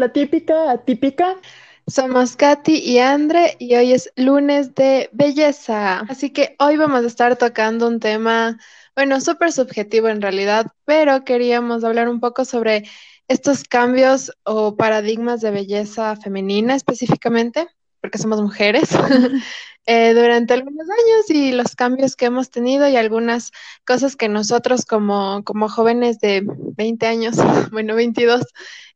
la típica atípica. Somos Katy y Andre y hoy es lunes de belleza. Así que hoy vamos a estar tocando un tema, bueno, súper subjetivo en realidad, pero queríamos hablar un poco sobre estos cambios o paradigmas de belleza femenina específicamente, porque somos mujeres, eh, durante algunos años y los cambios que hemos tenido y algunas cosas que nosotros como, como jóvenes de 20 años, bueno, 22,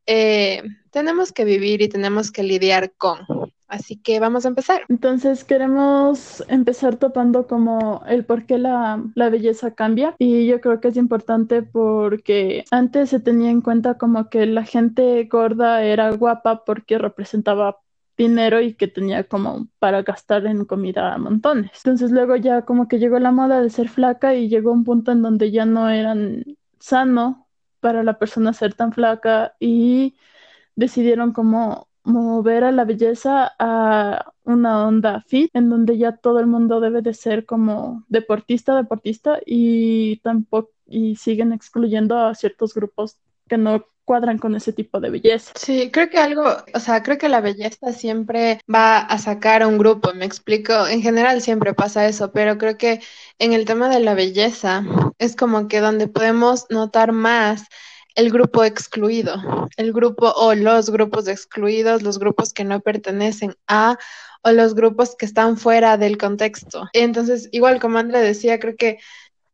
eh, tenemos que vivir y tenemos que lidiar con. Así que vamos a empezar. Entonces queremos empezar topando como el por qué la, la, belleza cambia y yo creo que es importante porque antes se tenía en cuenta como que la gente gorda era guapa porque representaba dinero y que tenía como para gastar en comida a montones. Entonces luego ya como que llegó la moda de ser flaca y llegó un punto en donde ya no eran sano para la persona ser tan flaca y decidieron como mover a la belleza a una onda fit en donde ya todo el mundo debe de ser como deportista, deportista y tampoco y siguen excluyendo a ciertos grupos que no cuadran con ese tipo de belleza. Sí, creo que algo, o sea, creo que la belleza siempre va a sacar a un grupo, me explico, en general siempre pasa eso, pero creo que en el tema de la belleza es como que donde podemos notar más el grupo excluido, el grupo o los grupos excluidos, los grupos que no pertenecen a o los grupos que están fuera del contexto. Entonces, igual como Andrea decía, creo que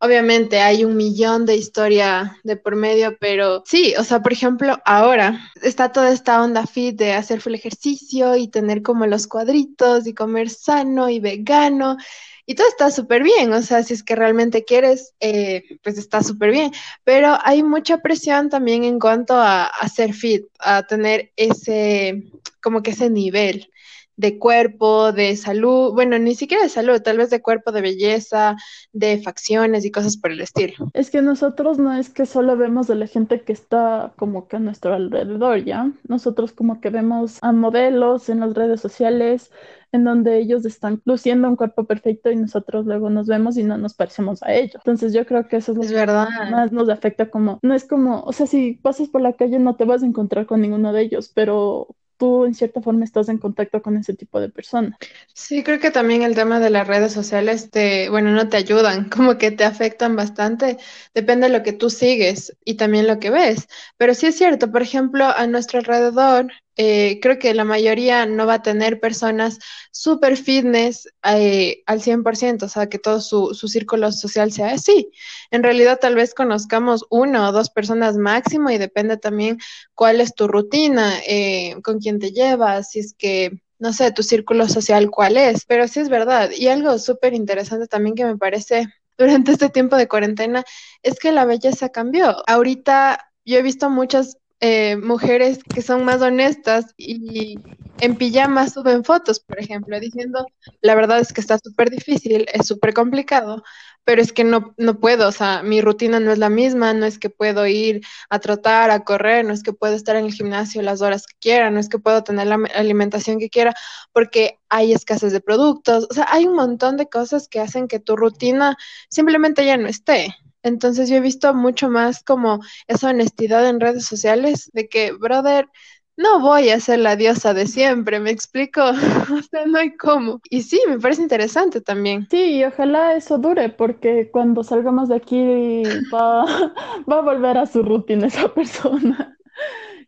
Obviamente hay un millón de historia de por medio, pero sí, o sea, por ejemplo, ahora está toda esta onda fit de hacer full ejercicio y tener como los cuadritos y comer sano y vegano. Y todo está súper bien, o sea, si es que realmente quieres, eh, pues está súper bien. Pero hay mucha presión también en cuanto a, a ser fit, a tener ese, como que ese nivel de cuerpo, de salud, bueno, ni siquiera de salud, tal vez de cuerpo, de belleza, de facciones y cosas por el estilo. Es que nosotros no es que solo vemos de la gente que está como que a nuestro alrededor, ¿ya? Nosotros como que vemos a modelos en las redes sociales en donde ellos están luciendo un cuerpo perfecto y nosotros luego nos vemos y no nos parecemos a ellos. Entonces yo creo que eso es lo es verdad. más nos afecta como, no es como, o sea, si pasas por la calle no te vas a encontrar con ninguno de ellos, pero tú en cierta forma estás en contacto con ese tipo de personas. Sí, creo que también el tema de las redes sociales te, bueno, no te ayudan, como que te afectan bastante, depende de lo que tú sigues y también lo que ves. Pero sí es cierto, por ejemplo, a nuestro alrededor eh, creo que la mayoría no va a tener personas súper fitness eh, al 100%, o sea, que todo su, su, círculo social sea así. En realidad, tal vez conozcamos una o dos personas máximo y depende también cuál es tu rutina, eh, con quién te llevas, si es que no sé, tu círculo social cuál es, pero sí es verdad. Y algo súper interesante también que me parece durante este tiempo de cuarentena es que la belleza cambió. Ahorita yo he visto muchas eh, mujeres que son más honestas y en pijama suben fotos, por ejemplo, diciendo, la verdad es que está súper difícil, es súper complicado, pero es que no, no puedo, o sea, mi rutina no es la misma, no es que puedo ir a trotar, a correr, no es que puedo estar en el gimnasio las horas que quiera, no es que puedo tener la alimentación que quiera, porque hay escasez de productos, o sea, hay un montón de cosas que hacen que tu rutina simplemente ya no esté. Entonces yo he visto mucho más como esa honestidad en redes sociales de que, brother, no voy a ser la diosa de siempre, me explico, o sea, no hay cómo. Y sí, me parece interesante también. Sí, y ojalá eso dure, porque cuando salgamos de aquí va, va a volver a su rutina esa persona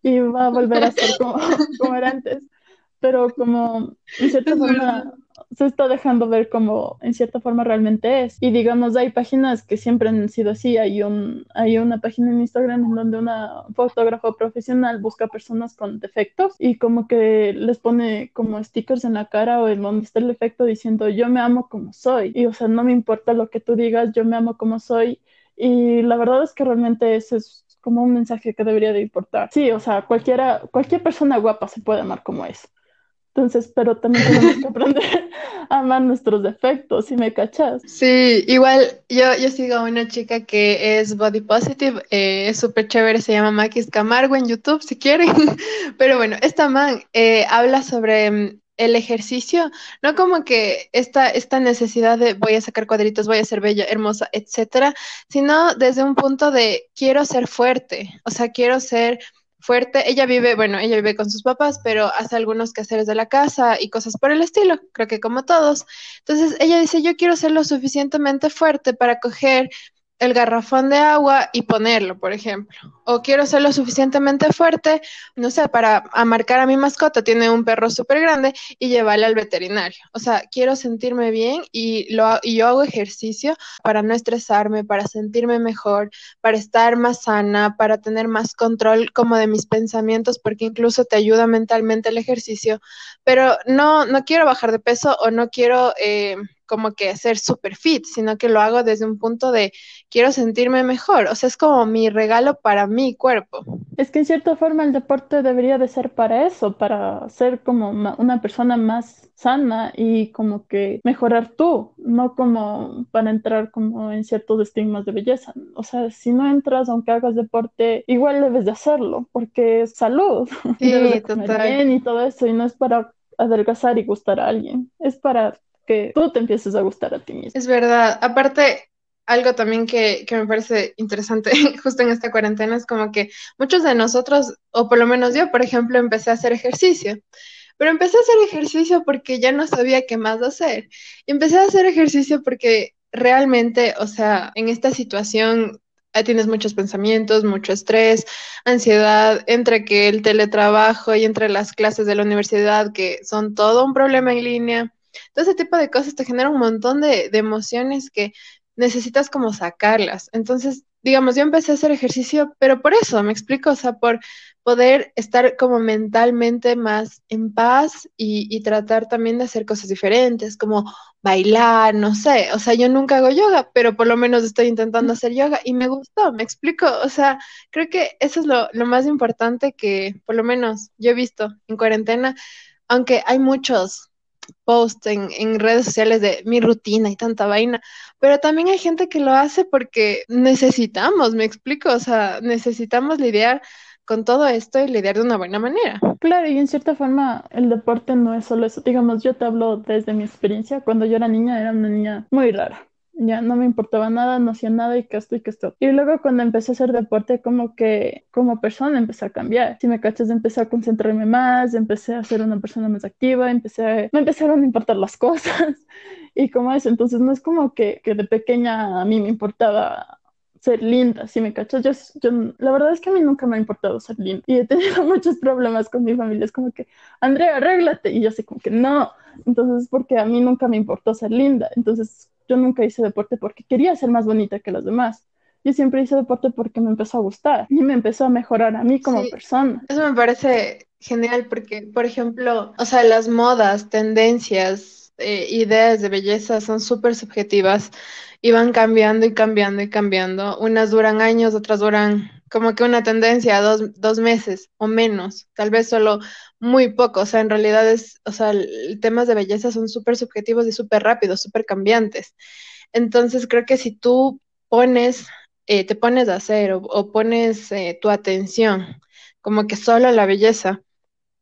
y va a volver a ser como, como era antes. Pero como, en cierta forma, se está dejando ver como en cierta forma realmente es. Y digamos, hay páginas que siempre han sido así. Hay, un, hay una página en Instagram en donde una fotógrafa profesional busca personas con defectos y como que les pone como stickers en la cara o en donde está el defecto diciendo yo me amo como soy. Y o sea, no me importa lo que tú digas, yo me amo como soy. Y la verdad es que realmente ese es como un mensaje que debería de importar. Sí, o sea, cualquiera, cualquier persona guapa se puede amar como es. Entonces, pero también tenemos que aprender a amar nuestros defectos, si me cachas. Sí, igual yo, yo sigo a una chica que es body positive, eh, es súper chévere, se llama Maquis Camargo en YouTube, si quieren. Pero bueno, esta man eh, habla sobre mm, el ejercicio, no como que esta, esta necesidad de voy a sacar cuadritos, voy a ser bella, hermosa, etcétera, sino desde un punto de quiero ser fuerte, o sea, quiero ser fuerte. Ella vive, bueno, ella vive con sus papás, pero hace algunos quehaceres de la casa y cosas por el estilo, creo que como todos. Entonces ella dice, yo quiero ser lo suficientemente fuerte para coger el garrafón de agua y ponerlo, por ejemplo. O quiero ser lo suficientemente fuerte, no sé, para marcar a mi mascota, tiene un perro súper grande y llevarle al veterinario. O sea, quiero sentirme bien y, lo, y yo hago ejercicio para no estresarme, para sentirme mejor, para estar más sana, para tener más control como de mis pensamientos, porque incluso te ayuda mentalmente el ejercicio. Pero no, no quiero bajar de peso o no quiero... Eh, como que ser super fit, sino que lo hago desde un punto de quiero sentirme mejor. O sea, es como mi regalo para mi cuerpo. Es que en cierta forma el deporte debería de ser para eso, para ser como una persona más sana y como que mejorar tú, no como para entrar como en ciertos estigmas de belleza. O sea, si no entras, aunque hagas deporte, igual debes de hacerlo, porque es salud. Sí, debes bien y todo eso, y no es para adelgazar y gustar a alguien, es para que tú te empieces a gustar a ti mismo. Es verdad. Aparte, algo también que, que, me parece interesante justo en esta cuarentena es como que muchos de nosotros, o por lo menos yo, por ejemplo, empecé a hacer ejercicio. Pero empecé a hacer ejercicio porque ya no sabía qué más hacer. Y empecé a hacer ejercicio porque realmente, o sea, en esta situación tienes muchos pensamientos, mucho estrés, ansiedad, entre que el teletrabajo y entre las clases de la universidad, que son todo un problema en línea todo ese tipo de cosas te genera un montón de, emociones que necesitas como sacarlas. Entonces, digamos, yo empecé a hacer ejercicio, pero por eso, me explico, o sea, por poder estar como mentalmente más en paz y, y, tratar también de hacer cosas diferentes, como bailar, no sé, o sea, yo nunca hago yoga, pero por lo menos estoy intentando hacer yoga y me gustó, me explico, o sea, creo que eso es lo, lo más importante que por lo menos yo he visto en cuarentena, aunque hay muchos post en, en, redes sociales de mi rutina y tanta vaina, pero también hay gente que lo hace porque necesitamos, me explico, o sea, necesitamos lidiar con todo esto y lidiar de una buena manera. Claro, y en cierta forma el deporte no es solo eso, digamos, yo te hablo desde mi experiencia, cuando yo era niña era una niña muy rara ya no me importaba nada, no hacía nada y que esto y que esto. Y luego cuando empecé a hacer deporte, como que como persona empecé a cambiar. Si me cachas, empecé a concentrarme más, empecé a ser una persona más activa, empecé a, me empezaron a importar las cosas y como eso. Entonces no es como que, que de pequeña a mí me importaba ser linda, si me cachas, yo, yo, la verdad es que a mí nunca me ha importado ser linda y he tenido muchos problemas con mi familia, es como que, Andrea, arréglate, y yo sé como que no, entonces porque a mí nunca me importó ser linda, entonces yo nunca hice deporte porque quería ser más bonita que los demás. Yo siempre hice deporte porque me empezó a gustar y me empezó a mejorar a mí como persona. Eso me parece genial porque, por ejemplo, o sea, las modas, tendencias, eh, ideas de belleza son súper subjetivas y van cambiando y cambiando y cambiando. Unas duran años, otras duran como que una tendencia, dos, dos meses o menos, tal vez solo muy poco. O sea, en realidad es, o sea, temas de belleza son súper subjetivos y súper rápidos, súper cambiantes. Entonces creo que si tú pones, eh, te pones a hacer o, pones eh, tu atención como que solo la belleza,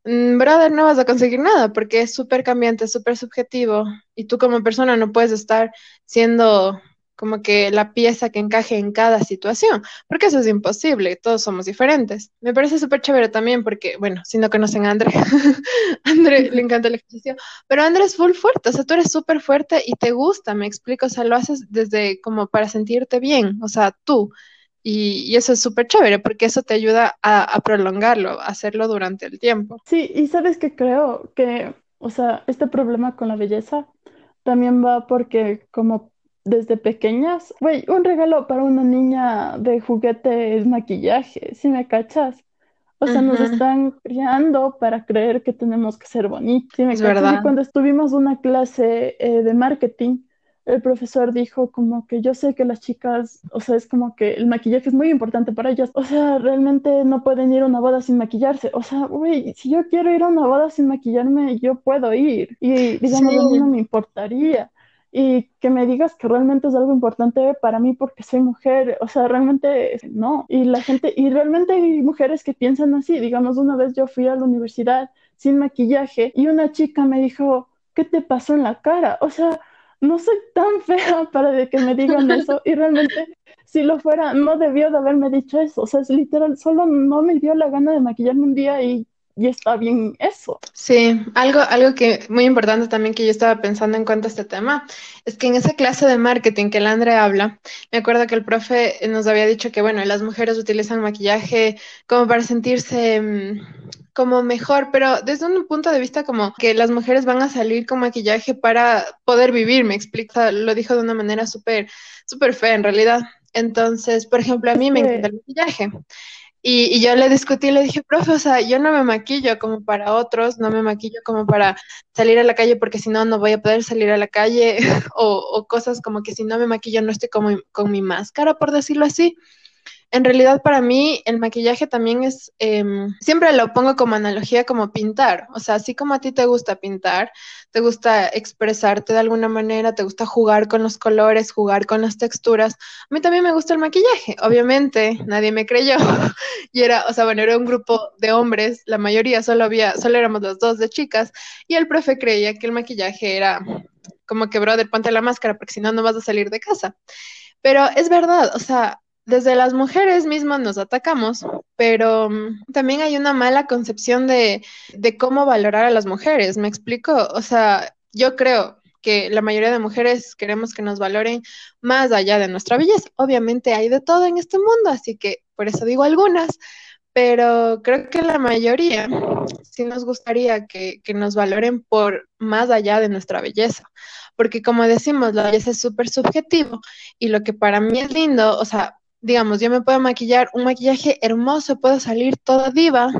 mm, brother, no vas a conseguir nada porque es súper cambiante, súper subjetivo y tú como persona no puedes estar siendo como que la pieza que encaje en cada situación, porque eso es imposible, todos somos diferentes. Me parece súper chévere también porque, bueno, si no conocen a André, André le encanta el ejercicio, pero André es full fuerte, o sea, tú eres súper fuerte y te gusta, me explico, o sea, lo haces desde como para sentirte bien, o sea, tú. Y, eso es súper chévere porque eso te ayuda a, a prolongarlo, a hacerlo durante el tiempo. Sí, y sabes que creo que, o sea, este problema con la belleza también va porque como desde pequeñas. Güey, un regalo para una niña de juguete es maquillaje, si me cachas. O sea, nos están criando para creer que tenemos que ser bonitos. ¿sí me es verdad. Y cuando estuvimos una clase eh, de marketing, el profesor dijo como que yo sé que las chicas, o sea, es como que el maquillaje es muy importante para ellas. O sea, realmente no pueden ir a una boda sin maquillarse. O sea, güey, si yo quiero ir a una boda sin maquillarme, yo puedo ir. Y digamos, a mí no me importaría y que me digas que realmente es algo importante para mí porque soy mujer, o sea, realmente no. Y la gente, y realmente hay mujeres que piensan así, digamos, una vez yo fui a la universidad sin maquillaje y una chica me dijo, ¿qué te pasó en la cara? O sea, no soy tan fea para que me digan eso y realmente si lo fuera, no debió de haberme dicho eso. O sea, es literal, solo no me dio la gana de maquillarme un día y, y está bien eso. Sí, algo, algo que muy importante también que yo estaba pensando en cuanto a este tema, es que en esa clase de marketing que el Andre habla, me acuerdo que el profe nos había dicho que, bueno, las mujeres utilizan maquillaje como para sentirse mm, como mejor, pero desde un punto de vista como que las mujeres van a salir con maquillaje para poder vivir, me explica, lo dijo de una manera súper, súper fea en realidad. Entonces, por ejemplo, a mí me encanta el maquillaje. Y, yo le discutí, le dije, profe, o sea, yo no me maquillo como para otros, no me maquillo como para salir a la calle porque si no, no voy a poder salir a la calle o, cosas como que si no me maquillo no estoy como con mi máscara, por decirlo así. En realidad para mí el maquillaje también es, em, siempre lo pongo como analogía como pintar, o sea, así como a ti te gusta pintar, te gusta expresarte de alguna manera, te gusta jugar con los colores, jugar con las texturas, a mí también me gusta el maquillaje, obviamente nadie me creyó y era, o sea, bueno, era un grupo de hombres, la mayoría solo había, solo éramos los dos de chicas y el profe creía que el maquillaje era como que, brother, ponte la máscara porque si no, no vas a salir de casa. Pero es verdad, o sea, desde las mujeres mismas nos atacamos, pero mm, también hay una mala concepción de, de cómo valorar a las mujeres, ¿me explico? O sea, yo creo que la mayoría de mujeres queremos que nos valoren más allá de nuestra belleza. Obviamente hay de todo en este mundo, así que por eso digo algunas, pero creo que la mayoría sí nos gustaría que, que nos valoren por más allá de nuestra belleza, porque como decimos, la belleza es súper subjetivo y lo que para mí es lindo, o sea, digamos, yo me puedo maquillar un maquillaje hermoso, puedo salir toda diva,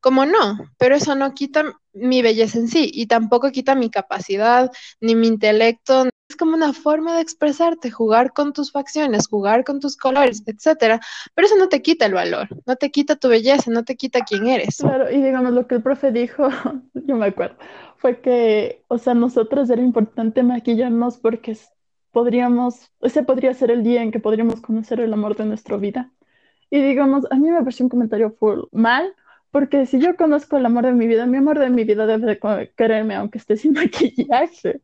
como no, pero eso no quita mi belleza en sí y tampoco quita mi capacidad ni mi intelecto. Es como una forma de expresarte, jugar con tus facciones, jugar con tus colores, etcétera. Pero eso no te quita el valor, no te quita tu belleza, no te quita quién eres. Claro, y digamos lo que el profe dijo, yo me acuerdo, fue que, o sea, nosotros era importante maquillarnos porque podríamos, ese podría ser el día en que podríamos conocer el amor de nuestra vida. Y digamos, a mí me pareció un comentario full mal, porque si yo conozco el amor de mi vida, mi amor de mi vida debe de quererme aunque esté sin maquillaje,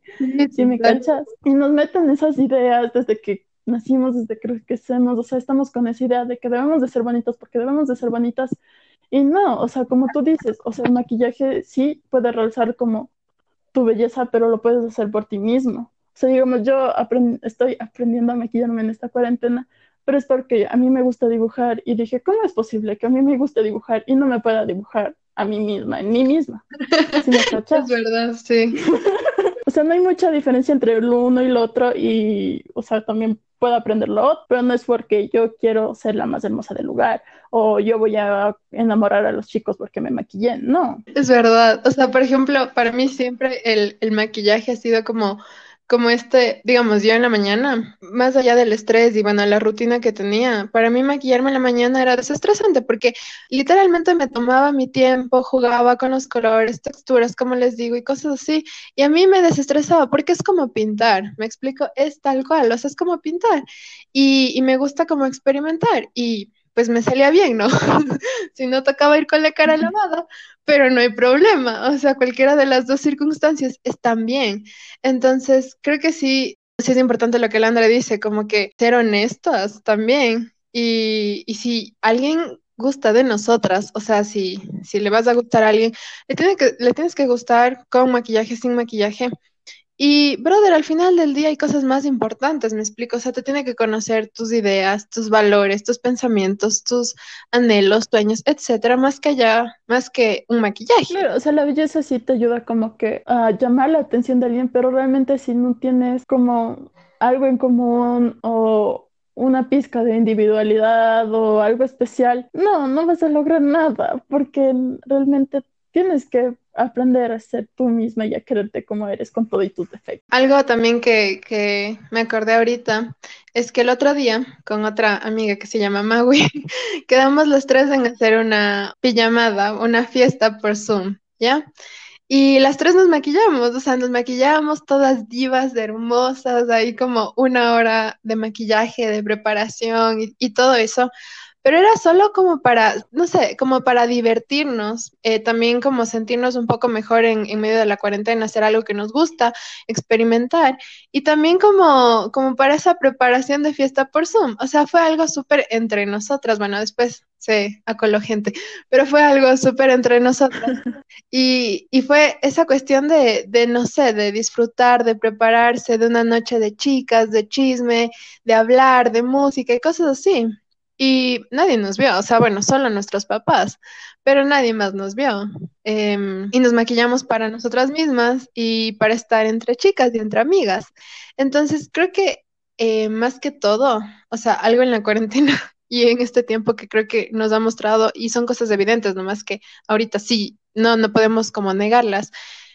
si me cachas. Y nos meten esas ideas desde que nacimos, desde que crecemos, o sea, estamos con esa idea de que debemos de ser bonitas porque debemos de ser bonitas. Y no, o sea, como tú dices, o sea, el maquillaje sí puede realzar como tu belleza, pero lo puedes hacer por ti mismo. O sea, digamos, yo estoy aprendiendo a maquillarme en esta cuarentena, pero es porque a mí me gusta dibujar y dije, ¿cómo es posible que a mí me guste dibujar y no me pueda dibujar a mí misma, en mí misma? es verdad, sí. o sea, no hay mucha diferencia entre el uno y el otro y, o sea, también puedo aprenderlo otro, pero no es porque yo quiero ser la más hermosa del lugar o yo voy a enamorar a los chicos porque me maquillé, no. Es verdad, o sea, por ejemplo, para mí siempre el, el maquillaje ha sido como como este, digamos, yo en la mañana, más allá del estrés y bueno, la rutina que tenía, para mí maquillarme en la mañana era desestresante porque literalmente me tomaba mi tiempo, jugaba con los colores, texturas, como les digo, y cosas así, y a mí me desestresaba porque es como pintar, me explico, es tal cual, o sea, es como pintar, y, y me gusta como experimentar, y pues me salía bien, ¿no? si no tocaba ir con la cara lavada, pero no hay problema, o sea, cualquiera de las dos circunstancias están bien. Entonces, creo que sí, sí es importante lo que Landra dice, como que ser honestas también. Y, y si alguien gusta de nosotras, o sea, si, si le vas a gustar a alguien, le, tiene que, le tienes que gustar con maquillaje, sin maquillaje. Y, brother, al final del día hay cosas más importantes, me explico. O sea, te tiene que conocer tus ideas, tus valores, tus pensamientos, tus anhelos, sueños, etcétera, más que allá, más que un maquillaje. Claro, o sea, la belleza sí te ayuda como que a llamar la atención de alguien, pero realmente si no tienes como algo en común o una pizca de individualidad o algo especial, no, no vas a lograr nada, porque realmente tienes que aprender a ser tú misma y a quererte como eres con todo y tus defectos. Algo también que, que, me acordé ahorita es que el otro día con otra amiga que se llama Maui, quedamos los tres en hacer una pijamada, una fiesta por Zoom, ¿ya? Y las tres nos maquillamos, o sea, nos maquillábamos todas divas, hermosas, ahí como una hora de maquillaje, de preparación y todo eso pero era solo como para, no sé, como para divertirnos, eh, también como sentirnos un poco mejor en, en, medio de la cuarentena, hacer algo que nos gusta, experimentar, y también como, como para esa preparación de fiesta por Zoom, o sea, fue algo súper entre nosotras, bueno, después se acoló gente, pero fue algo súper entre nosotras. Y, y, fue esa cuestión de, de, no sé, de disfrutar, de prepararse, de una noche de chicas, de chisme, de hablar, de música y cosas así. Y nadie nos vio, o sea, bueno, solo nuestros papás, pero nadie más nos vio. Eh, y nos maquillamos para nosotras mismas y para estar entre chicas y entre amigas. Entonces, creo que eh, más que todo, o sea, algo en la cuarentena y en este tiempo que creo que nos ha mostrado, y son cosas evidentes, nomás que ahorita sí, no, no podemos como negarlas,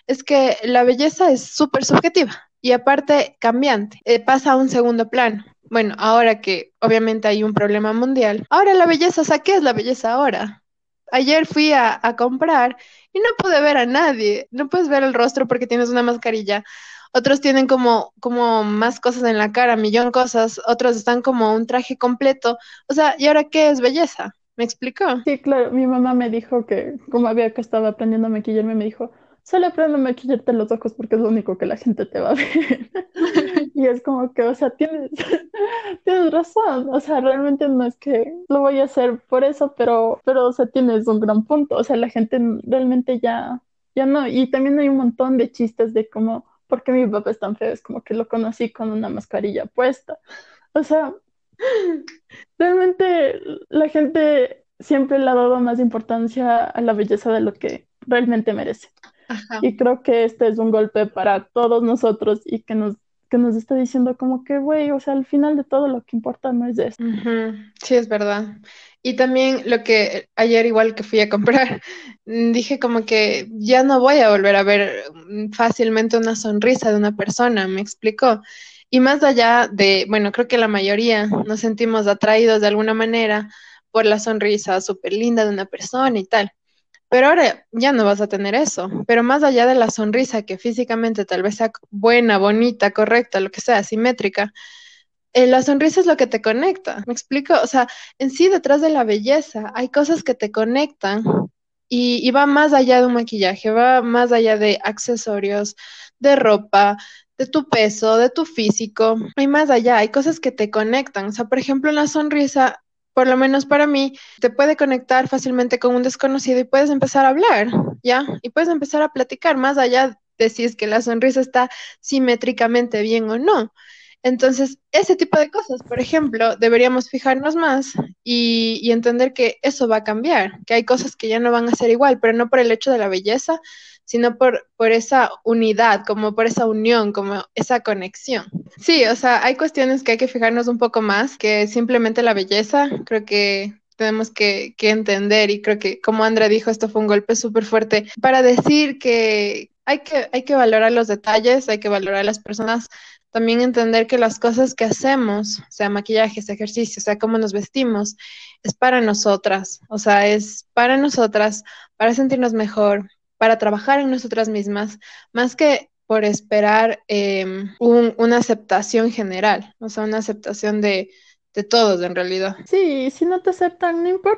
es que la belleza es súper subjetiva y aparte cambiante, eh, pasa a un segundo plano. Bueno, ahora que obviamente hay un problema mundial, ahora la belleza, o sea, ¿qué es la belleza ahora? Ayer fui a, comprar y no pude ver a nadie, no puedes ver el rostro porque tienes una mascarilla otros tienen como, como más cosas en la cara, millón cosas, otros están como un traje completo. O sea, ¿y ahora qué es belleza? ¿Me explicó? Sí, claro, mi mamá me dijo que como había que estaba aprendiendo a maquillarme, me dijo, solo aprende a maquillarte los ojos porque es lo único que la gente te va a ver. y es como que, o sea, tienes, tienes razón, o sea, realmente no es que lo voy a hacer por eso, pero, pero, o sea, tienes un gran punto, o sea, la gente realmente ya, ya no, y también hay un montón de chistes de cómo porque mi papá es tan feo, es como que lo conocí con una mascarilla puesta. O sea, realmente la gente siempre le ha dado más importancia a la belleza de lo que realmente merece. Ajá. Y creo que este es un golpe para todos nosotros y que nos, que nos está diciendo como que, güey, o sea, al final de todo lo que importa no es. Uh -huh. Sí, es verdad. Y también lo que ayer igual que fui a comprar, dije como que ya no voy a volver a ver fácilmente una sonrisa de una persona, me explicó. Y más allá de, bueno, creo que la mayoría nos sentimos atraídos de alguna manera por la sonrisa súper linda de una persona y tal. Pero ahora ya no vas a tener eso. Pero más allá de la sonrisa, que físicamente tal vez sea buena, bonita, correcta, lo que sea, simétrica, eh, la sonrisa es lo que te conecta. ¿Me explico? O sea, en sí, detrás de la belleza hay cosas que te conectan y, y va más allá de un maquillaje, va más allá de accesorios, de ropa, de tu peso, de tu físico, hay más allá, hay cosas que te conectan. O sea, por ejemplo, la sonrisa, por lo menos para mí, te puede conectar fácilmente con un desconocido y puedes empezar a hablar, ¿ya? Y puedes empezar a platicar más allá de si es que la sonrisa está simétricamente bien o no. Entonces, ese tipo de cosas, por ejemplo, deberíamos fijarnos más y, y, entender que eso va a cambiar, que hay cosas que ya no van a ser igual, pero no por el hecho de la belleza, sino por, por esa unidad, como por esa unión, como esa conexión. Sí, o sea, hay cuestiones que hay que fijarnos un poco más que simplemente la belleza. Creo que tenemos que, que entender y creo que, como Andrea dijo, esto fue un golpe súper fuerte para decir que hay, que hay que valorar los detalles, hay que valorar a las personas también entender que las cosas que hacemos, sea maquillajes, ejercicio, sea cómo nos vestimos, es para nosotras, o sea, es para nosotras, para sentirnos mejor, para trabajar en nosotras mismas, más que por esperar eh, un, una aceptación general, o sea, una aceptación de, de todos en realidad. Sí, si no te aceptan, no importa.